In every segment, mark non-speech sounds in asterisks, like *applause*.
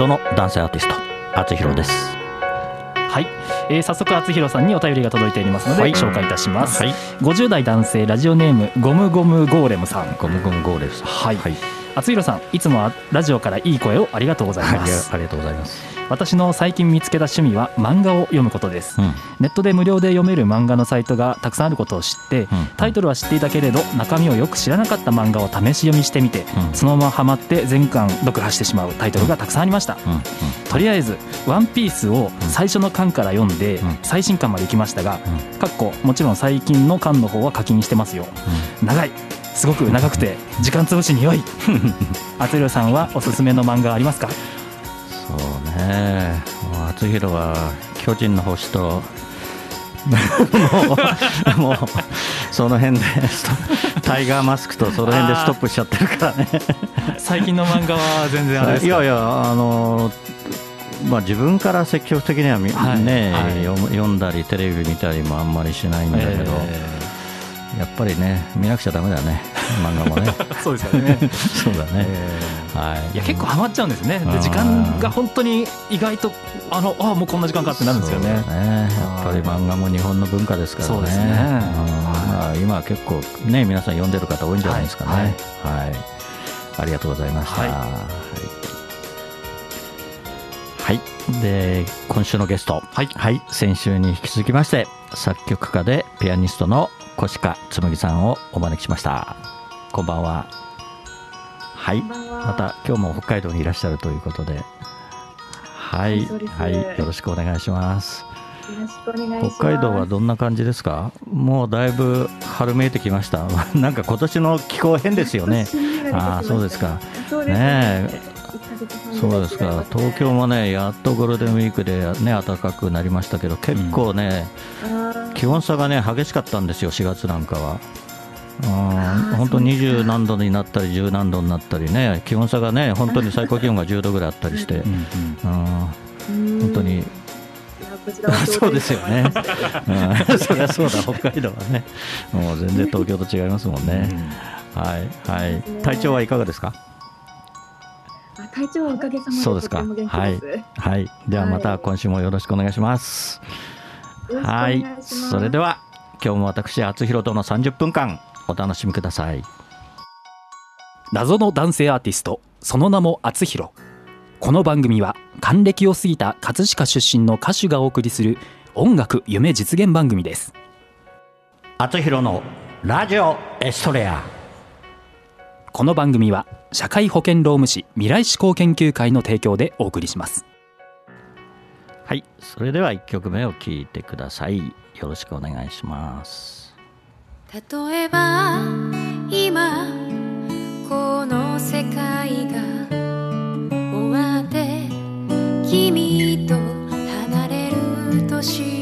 謎の男性アーティスト厚弘ですはい、えー、早速厚弘さんにお便りが届いておりますので、はい紹介いたします、はい50代男性ラジオネームゴムゴムゴーレムさんゴムゴムゴーレスはいはい、厚弘さんいつもラジオからいい声をありがとうございます、がありがとうございます、私の最近見つけた趣味は漫画を読むことです。うん。ネットで無料で読める漫画のサイトがたくさんあることを知って、うん。タイトルは知っていたけれど中身をよく知らなかった漫画を試し読みしてみて、うん。そのままハマって全巻読破してしまうタイトルがたくさんありました、とりあえず「ワンピースを最初の巻から読んでうん。最新巻まで行きましたがうん。かっこもちろん最近の巻の方は課金してますよ。長いすごく長くて時間潰しに良い。*laughs* 厚弘さんはおすすめの漫画ありますか？そうね。厚弘は巨人の星と *laughs* もうもうその辺でタイガーマスクとその辺でストップしちゃってるからね。最近の漫画は全然あれですか？いやいやあのまあ自分から積極的にはみ、はい。ね、はい。読んだりテレビ見たりもあんまりしないんだけど、えやっぱりね見なくちゃダメだね漫画もね。ー *laughs* そうですよね。*laughs* そうだね、はい。いや結構ハマっちゃうんですね。で時間が本当に意外とあのあもうこんな時間かってなるんですよね。ね。やっぱり漫画も日本の文化ですからね。そうですね。ん。まあ、今は結構ね皆さん読んでる方多いんじゃないですかね。はい。はい、ありがとうございました。はいはい、はい。で今週のゲスト。はい。はい、先週に引き続きまして作曲家でピアニストの越川紬さんをお招きしました。こんばんは。はい。また今日も北海道にいらっしゃるということで。はい。はいよろしくお願いします。北海道はどんな感じですか？もうだいぶ春めいてきました。*laughs* なんか今年の気候変ですよね。*laughs* あーそうですか。ね。そうですか。東京もねやっとゴールデンウィークでね暖かくなりましたけど結構ね、あ気温差がね激しかったんですよ4月なんかは。うんー本当そうですか。20何度になったり10何度になったりね気温差がね本当に最高気温が10度ぐらいあったりして、うんうん。うん。ー本当に。そうですよね、うん、*laughs* そりゃそうだ北海道はね。もう全然東京と違いますもんね、はいはい。体調はいかがですか？あ体調はおかげさまでそうですか。とても元気です。よはい。ではまた今週もよろしくお願いします、はい願い。それでは今日も私厚弘との30分間お楽しみください。謎の男性アーティストその名も厚弘。この番組は還暦を過ぎた葛飾出身の歌手がお送りする音楽夢実現番組です。厚弘のラジオエストレア。この番組は社会保険労務士未来志向研究会の提供でお送りしますはいそれでは1曲目を聴いてください。よろしくお願いします。例えば今この世界が終わって君と離れるとし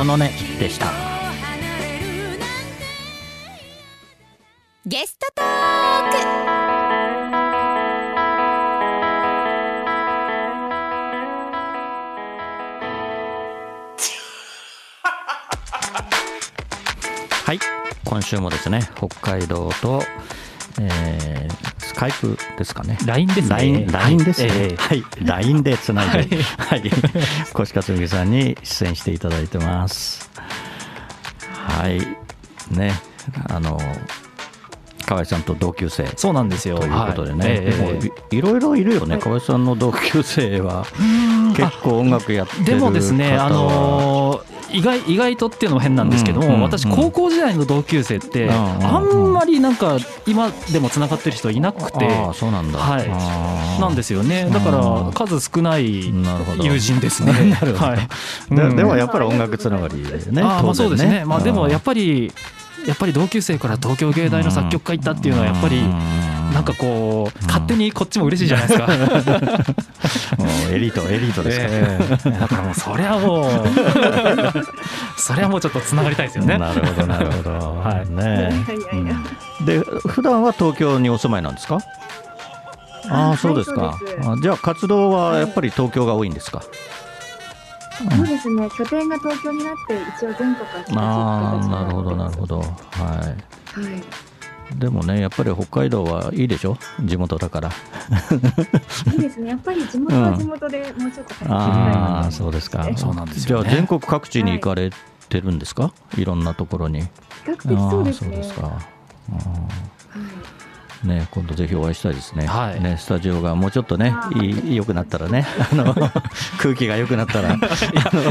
で琴の音でした。ゲストトーク。はい。今週もですね北海道と、えースカイプですかね。LINE ですね。LINE, LINE ですね。ええ。はい、LINE でつないで、ははい、*laughs* 越勝美さんに出演していただいてます。はい、ね、あの河合さんと同級生。とそうなんですよ。いうことでね、はい。ええ。もういいろいろいるよね、河合さんの同級生は。結構音楽やってるでもですね、あのー意外意外とっていうのも変なんですけども、私高校時代の同級生って、あんまりなんか今でもつながってる人いなくて、そうなんだ、はい。なんですよね。だからうん数少ない友人ですね。*laughs* はい。でもやっぱり音楽つながりでね、あーまあそうですね、まあ、でもやっぱぱりやっぱり同級生から東京芸大の作曲家行ったっていうのはやっぱりなんかこう勝手にこっちも嬉しいじゃないですか。エリートエリートですから、ええ。だからもうそりゃもう *laughs* そりゃもうちょっとつながりたいですよね。なるほどなるほど、はい。ねいやで普段は東京にお住まいなんですか？ああそうですか、はいじゃあ活動はやっぱり東京が多いんですか、そうですね。拠点が東京になって一応全国あなるほどなるほど。ははいいでもねやっぱり北海道はいいでしょ？地元だから。*laughs* いいですね。やっぱり地元は地元でもうちょっとあなあそうですか。そうなんですじゃよねあ全国各地に行かれてるんですか、い、ろんなところに。比較的そうですねね、今度ぜひお会いしたいですね。はいね、スタジオがもうちょっとね、いい良くなったらね、*laughs* あの空気が良くなったら。*laughs*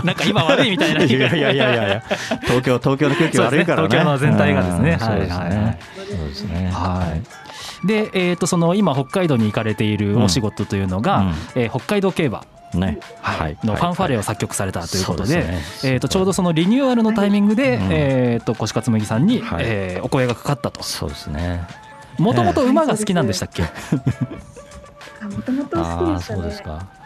なんか今悪いみたいな。いやいやいやいや東京東京の空気悪いからね。ね東京の全体がですねうんそうですね。そうですね。はい。で、えー、とその今北海道に行かれているお仕事というのが、うんえー北海道競馬ね、はい。のファンファレをを作曲されたということで,、えー、とちょうどそのリニューアルのタイミングで、うんえー、と越勝麦さんに、はいえーお声がかかったとそうですね。もともと馬が好きなんでしたっけ、あもともと好ああ、きでしたね。そうですか。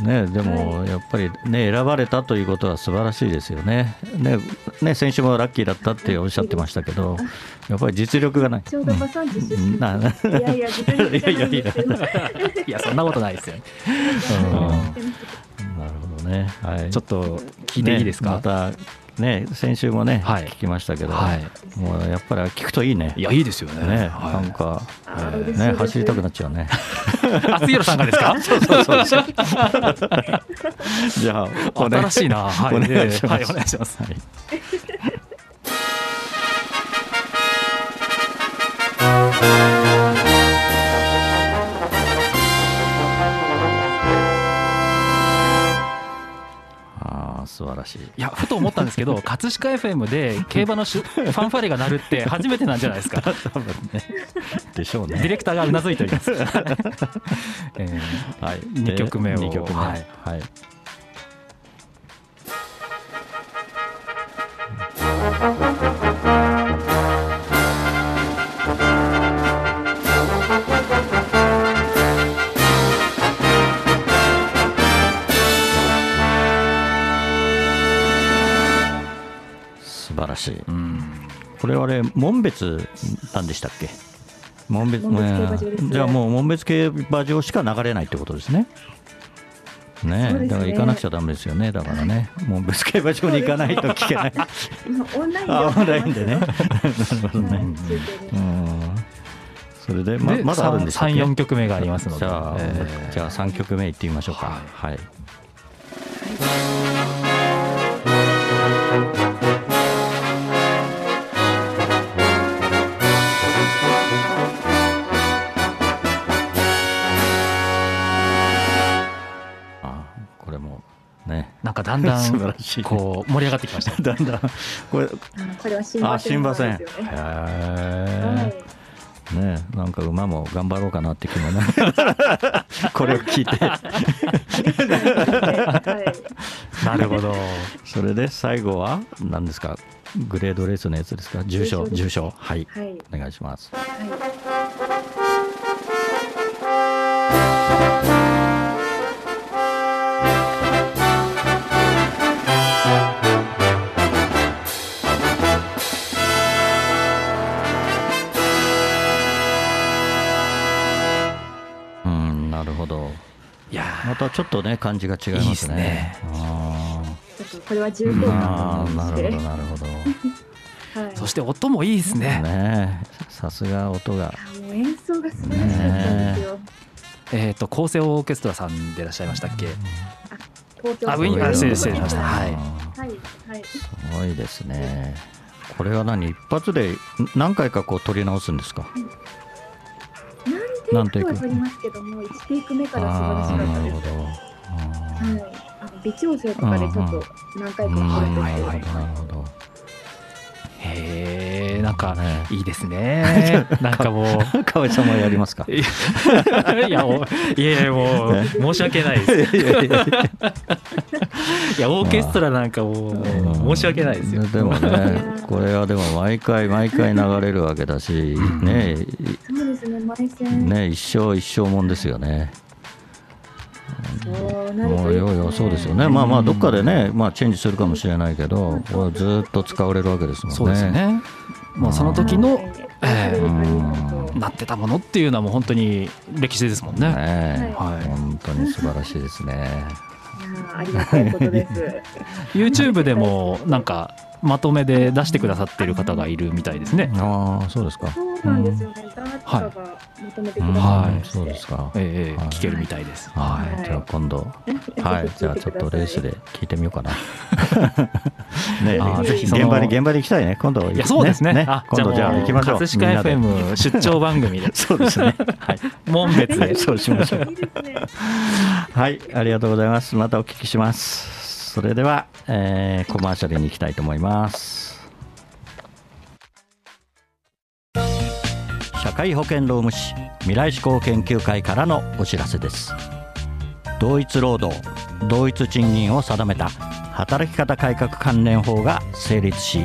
ね、でもやっぱりね選ばれたということは素晴らしいですよね。ね、ね先週もラッキーだったっておっしゃってましたけど、やっぱり実力がない。ちょうど馬産地出うん。身な。いやいや実力じゃないん *laughs* いや。そんなことないですよ、うん。うんなるほどね。はい。ちょっと聞いていいですか、ねまたね先週もね、はい。聞きましたけど、はい。もうやっぱり聞くといいね。いやいいですよね。ね、はなんかね走りたくなっちゃうね。い、厚弘さんがですか？*laughs* そうそうそうそう。*laughs* じゃあ新しいな。はい。お願いします。はいお願いします。はい素晴らしい。いやふと思ったんですけど *laughs* 葛飾 FM で競馬のファンファレが鳴るって初めてなんじゃないですか多分ね。でしょうディね。レクターがうなずいております、*laughs* えはい。二曲目を二曲目。ははいらしい。ーうんこれはね、門別なんでしたっけ？門別門別競馬場ですねじゃあもう門別競馬場しか流れないってことですね。ねねだから行かなくちゃだめですよね、だからね、門別競馬場に行かないと聞けない。今オンラインであオンラインでね。*laughs* なるほどね。うん。それで、までまだあるんでしたっけ34曲目がありますのでじゃあ、えーじゃあ3曲目いってみましょうか。はい。あだんだ *laughs* 素晴んらしい。こう盛り上がってきました。*laughs* だんだん。これあこれは新あ馬新馬戦ですよね。へはえねなんか馬も頑張ろうかなって気もね。*laughs* これを聞いて。なるほど。それで最後は何ですか？グレードレースのやつですか？重賞重重賞。はい。はい。お願いします。はい。またちょっとね感じが違いますね。いいっすね。あちょっとこれは重ー厚あーな感がありましてるほどなるほど。はい。そして音もいいですね。ねさすが音が。演奏が素晴らしかったんですよ。え。っ、と構成オーケストラさんでいらっしゃいましたっけ？東京ああ失礼しました。ははいいはい。すごいですね。これは何？一発でん何回かこう取り直すんですか？何テイクか。は取りますけども、1テイク目か。ら素晴らしかったです。はい。あの微調整とかでちょっと何回かうん。取るほどて、なるほどへえなんかね。いいですね。*laughs* なんかもう。河合さんもやりますか？いやいやおいやいやもう申し訳ないです。いやオーケストラなんかもう申し訳ないですよ。でもねこれはでも毎回毎回流れるわけだしね。そうですね、毎戦、ね一生一生もんですよねそういといいですねよいよそうですよね。まあまあどっかでねまあチェンジするかもしれないけどこれずっと使われるわけですもんね。そうですね。もうその時のはい愛されるカリスマとなってたものっていうのはもう本当に歴史ですもんね。ねはい。本当に素晴らしいですね。いやーありがたいことです。*laughs* YouTube でもなんかまとめで出してくださってる方がいるみたいですね。ああそうですか。そうなんですよね。ダーツカがまとめてくださってそうですか。はいええ聞けるみたいです。はい、じゃあ今度、はい、じゃあちょっとレースで聞いてみようかな。*laughs* ね。あーぜひ現場に現場に行きたいね。今度、いやそうですね。あ今度じゃあ行きましょう。葛飾 FM 出張番組で。*laughs* そうですね。はい、門別で。そうしましょう。いいですね。はい、ありがとうございます。またお聞きします。それでは、えーコマーシャルに行きたいと思います。社会保険労務士未来志向研究会からのお知らせです。同一労働同一賃金を定めた働き方改革関連法が成立し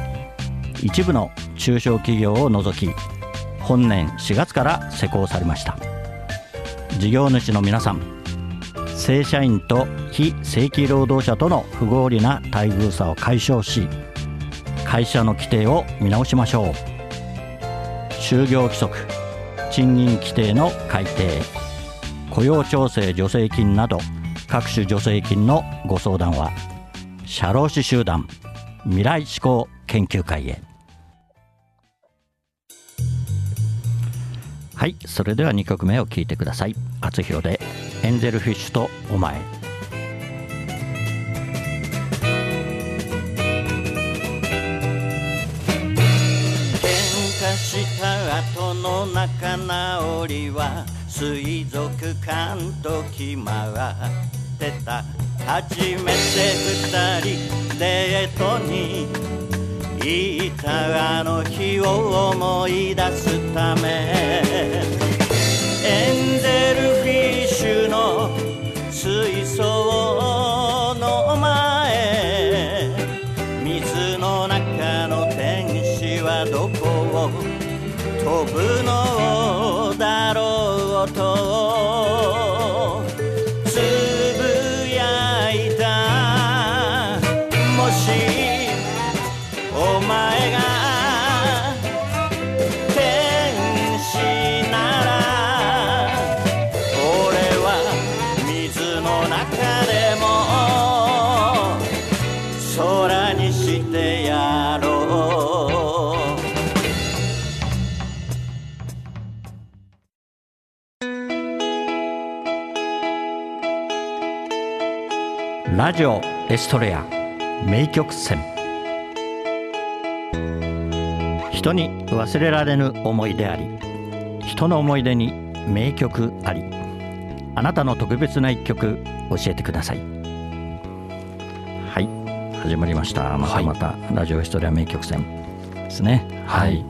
一部の中小企業を除き本年4月から施行されました事業主の皆さん正社員と非正規労働者との不合理な待遇差を解消し会社の規定を見直しましょう。就業規則賃金規定の改定。雇用調整助成金など各種助成金のご相談は。社労士集団未来志向研究会へ。はいそれでは2曲目を聴いてください。厚弘でンゼルフィッシュとお前。した後の仲直りは水族館と決まってた。初めて二人デートに行った。あの日を思い出すため。ラジオエストレア名曲選人に忘れられぬ思い出あり人の思い出に名曲ありあなたの特別な一曲教えてください。はい始まりました。またまた、ラジオエストレア名曲選ですね。はい。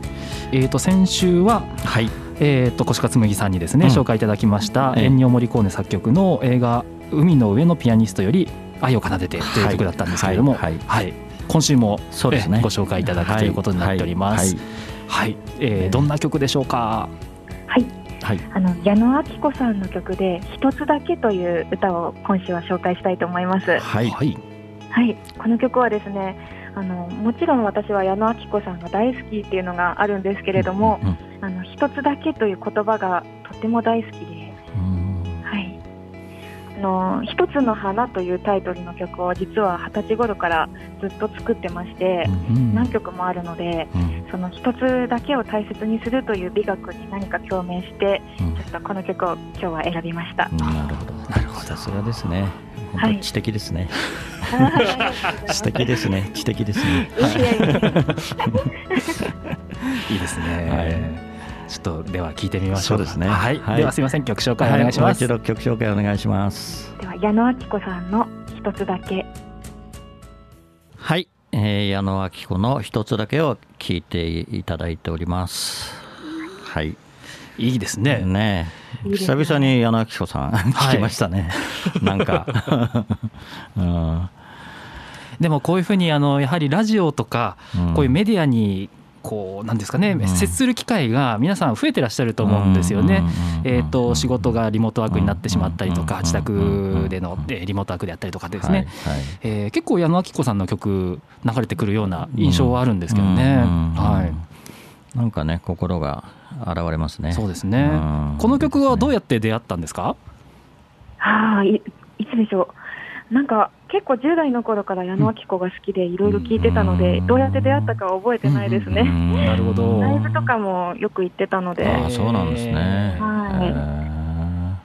えーと先週ははい。えー、と越勝麦さんにですね、うん。紹介いただきました、ええ。エンニオ・モリコーネ作曲の映画「海の上のピアニスト」より「愛を奏でて」という曲だったんですけれども、はいはい。今週も、そうですね。えご紹介いただくということになっております。はい。えーどんな曲でしょうか？はい。はい。あの矢野顕子さんの曲で一つだけという歌を今週は紹介したいと思います。はい。はい、はい、この曲はですねあのもちろん私は矢野顕子さんが大好きっていうのがあるんですけれども、うん。あの一つだけという言葉がとても大好きで、の一つの花というタイトルの曲を実は二十歳頃からずっと作ってまして、うん何曲もあるので、うん。その一つだけを大切にするという美学に何か共鳴して、うん。ちょっとこの曲を今日は選びました。なるほど。なるほど。さすがですね。知的ですね、はい。知的ですね。知的ですね。*laughs* いいですね、はいちょっとでは聞いてみましょうそうですね。はい、はい。ではすみません曲紹介お願いします、はい、もう一度曲紹介お願いします。では矢野明子さんの一つだけ。はい、えー矢野明子の一つだけを聞いていただいております。はい。いいですね。ね久々に矢野明子さん *laughs* 聞きましたね、*laughs* なんか、*laughs* うん。でもこういうふうにあのやはりラジオとかうん。こういうメディアにこうなんですかね、うん。接する機会が皆さん増えてらっしゃると思うんですよね。うんえー、と仕事がリモートワークになってしまったりとうんか自宅でのえーリモートワークであったりとかですね、はいはい。えー結構矢野明子さんの曲流れてくるような印象はあるんですけどね。うんはい。なんかね心が現れますね。そうですね。うん。この曲はどうやって出会ったんですか、はいいいつでしょう。なんか結構10代の頃から矢野明子が好きでいろいろ聞いてたので、うん。どうやって出会ったかは覚えてないですね、うんなるほど。ライブとかもよく行ってたので、ああそうなんですね。は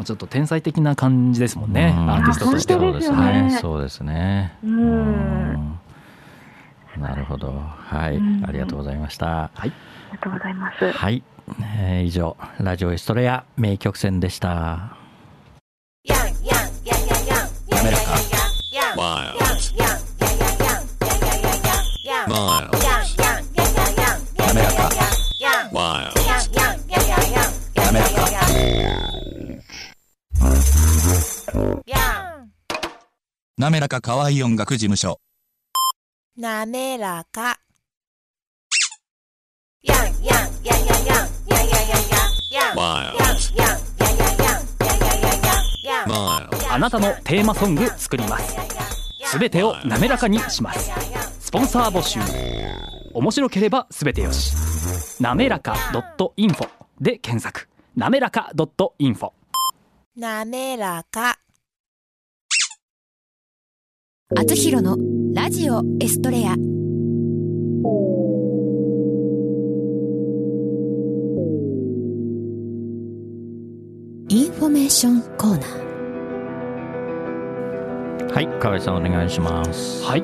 い。へちょっと天才的な感じですもんね、うん。アーティストとしては。あ本当ですよね。そうですね。うん。うん。なるほど。はい。うん。ありがとうございました。はい。ありがとうございます。はい、えー以上ラジオエストレア名曲選でした Miles. Miles. 滑らか Miles. 滑らかなめらか可愛い音楽事務所なめらか。Miles. Miles. あなたのテーマソング作りますすべてを滑らかにします。スポンサー募集。面白ければすべてよし。なめらか .info で検索。なめらか .info なめらか。あつひろのラジオエストレア。インフォメーションコーナーはい河合さんお願いします。はい。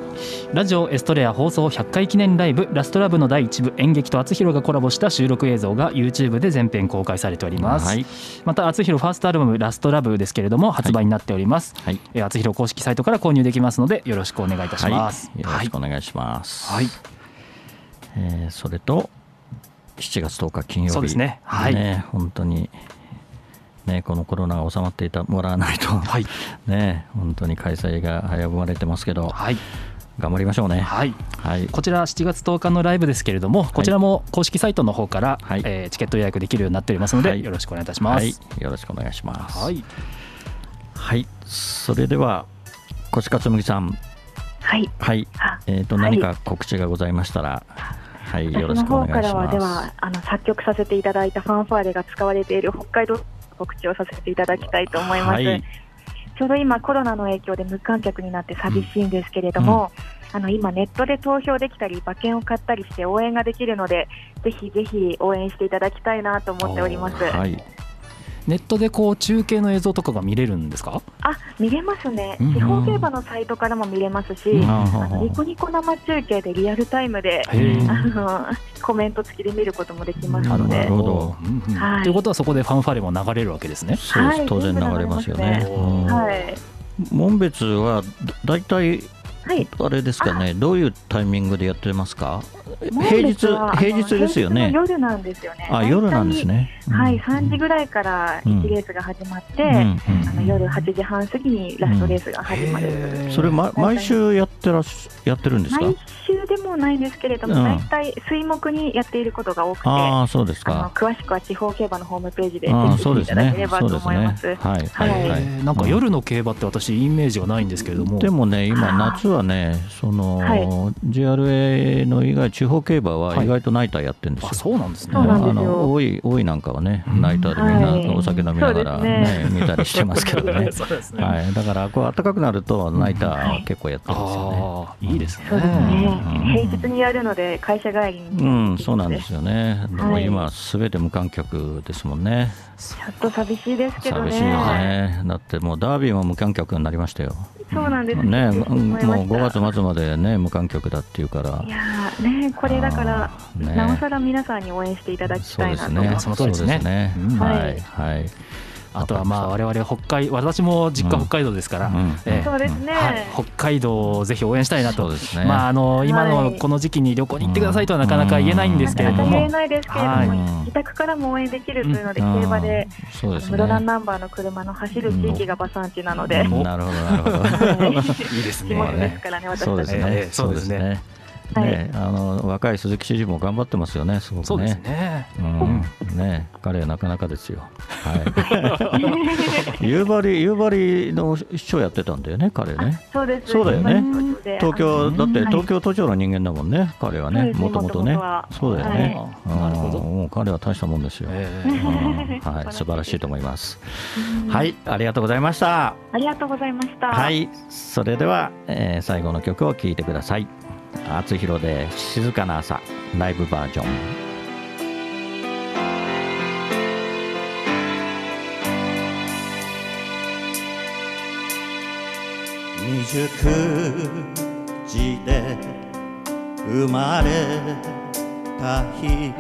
ラジオエストレア放送100回記念ライブラストラブの第1部演劇とあつひろがコラボした収録映像が YouTube で全編公開されております、はい。またあつひろファーストアルバムラストラブですけれども発売になっております、はい。えーあつひろ公式サイトから購入できますのでよろしくお願いいたします。はい、よろしくお願いします。はい。えーそれと7月10日金曜日、そうですね。はい。ね本当にねこのコロナが収まっていたもらわないと、はい。*laughs* ね本当に開催が危ぶまれてますけど、はい。頑張りましょうね。はい。はい、こちら7月10日のライブですけれども、こちらも公式サイトの方から、はい。えーチケット予約できるようになっておりますので、はい。よろしくお願いいたします。はい、よろしくお願いします。はい、はい、それでは越勝麦さん、はい。はい、あえっ、とはい。何か告知がございましたら、はい、よろ私しくおの方から願いします。はではあの作曲させていただいたファンファーレが使われている北海道の告知をさせていただきたいと思います。はいちょうど今コロナの影響で無観客になって寂しいんですけれども、あの今ネットで投票できたり馬券を買ったりして応援ができるのでぜひぜひ応援していただきたいなと思っております。はい、ネットでこう中継の映像とかが見れるんですか？あ見れますね、うん。地方競馬のサイトからも見れますし、うん。あのニコニコ生中継でリアルタイムであのコメント付きで見ることもできますので。なるほど。ということはそこでファンファーレも流れるわけですね。そうです、はい当然流れますよね。はい、門別はだいたいはい、あれですかね、どういうタイミングでやってますか？門平日平日ですよね夜なんですよね。あ、夜なんですね。はい、うん3時ぐらいから1レースが始まって、あの夜8時半過ぎにラストレースが始まる。それ、ま、毎週やってらっしやってるんですか？毎週でもないんですけれども、うん。大体水木にやっていることが多くて、ああそうですか。詳しくは地方競馬のホームページでチェああックしていただそうですねければと思います。はい。はいはいはい。えーなんか夜の競馬って私イメージがないんですけれども。でもね、今、夏はね、その、はい。JRA の以外、地方競馬ははい。意外とナイターやってるんですよ。あそうなんですね。そうなんですよ。あの多い多いなんかはね、うん。ナイターでみんはい。なお酒飲みながら、そうですね。見たりしてますけどね。*laughs* そうですね。はい、だから、こう暖かくなると、ナイターは結構やってるんですよね。ああいいですね。そうですね、うん平日にやるので会社帰りに、うん、そうなんですよね。でもはい今、すべて無観客ですもんね。ちょっと寂しいですけどね。寂しいよね。だってもうダービーも無観客になりましたよ。そうなんですね、もう思いました5月末までね、無観客だっていうからい。やーね、これだから、なおさら皆さんに応援していただきそうですたいなと思いね。ます。その通りですねはいはい。あとはまあ我々北海私も実家北海道ですから、うんええ。そうですね。はい、北海道をぜひ応援したいなと。ね。まああの今のこの時期に旅行に行ってくださいとはなかなか言えないんですけれども。なかなか言え、ないですけれども、はい。自宅からも応援できるというので、うん。競馬で、そうですね。室蘭ナンバーの車の走る地域が馬産地なので、うん。なるほどなるほど。はい。*laughs* いいです地元でねす。からね、私そうですね。たち。そうですねね。ねあの若い鈴木知事も頑張ってますよね。すごくそうですね。ね。うん。ね彼はなかなかですよ。はい。*laughs* 夕張夕張の市長やってたんだよね彼ね。そうです。そうだよね。東東京だってはい。東京都庁の人間だもんね彼はねもともとねそうだよね、はい。なるほど。うんもう彼は大したもんですよ、はい。*laughs* 素晴らしいと思います。はい。ありがとうございました。ありがとうございました。はい。それでは、えー最後の曲を聴いてください厚弘で静かな朝ライブバージョン。未熟児で生まれた日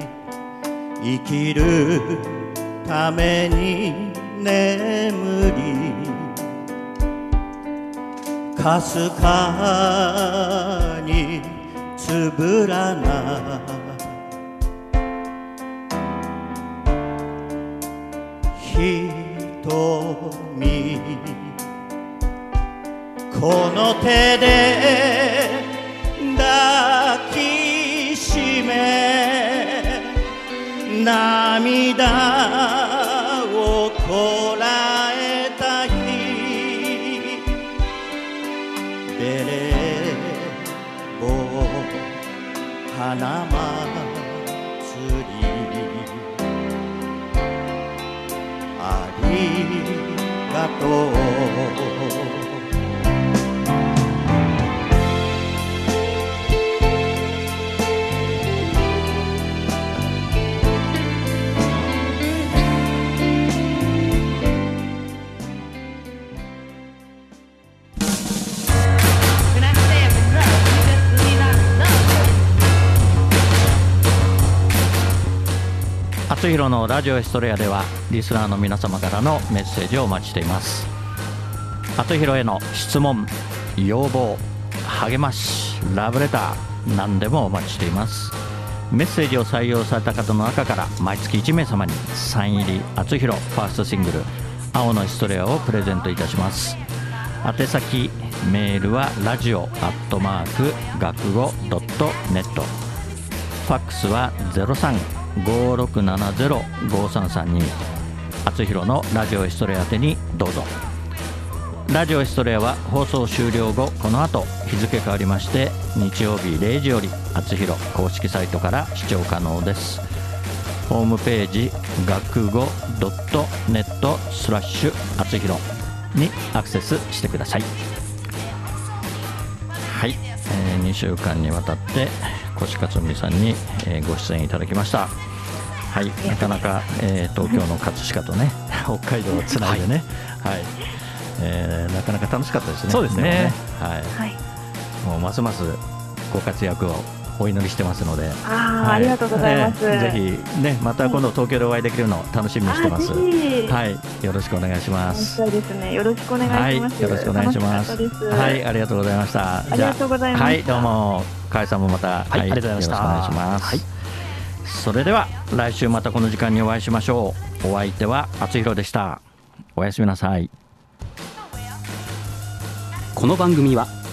生きるために眠りかすかにつぶらな。瞳この手で抱きしめ涙をこらえた日。ベレー帽花祭り。ありがとう。厚弘のラジオエストレアではリスナーの皆様からのメッセージをお待ちしています。厚弘への質問要望励ましラブレター何でもお待ちしています。メッセージを採用された方の中から毎月1名様にサイン入り厚弘ファーストシングル「青のヒストレア」をプレゼントいたします。宛先メールはラジオアットマーク学語ドットネット。ファックスは03 5670-5332厚弘のラジオエストレア宛てにどうぞ。ラジオエストレアは放送終了後この後日付変わりまして日曜日0時より厚弘公式サイトから視聴可能です。ホームページ学語ドットネットスラッシュ厚弘にアクセスしてください。はい、え2週間にわたって越勝美さんに、えーご出演いただきました。はいなかなか、えー東京の葛飾とね *laughs* 北海道をつないでねはい、えーなかなか楽しかったですね。そうですね。もはい。はい。もうますますご活躍をお祈りしてますので、ああ、はいありがとうございます。えーぜひねまた今度東京でお会いできるのを楽しみにしてます。はい、よろしくお願いします。そうですね。よろしくお願いします。はい、よろしくお願いします。はい、ありがとうございました。ありがとうございましたはい、どうも、かえさんもまた、はいありがとうございましたよろしくお願いします。はいそれでは、来週またこの時間にお会いしましょう。お相手は、あつひろでした。おやすみなさい。この番組は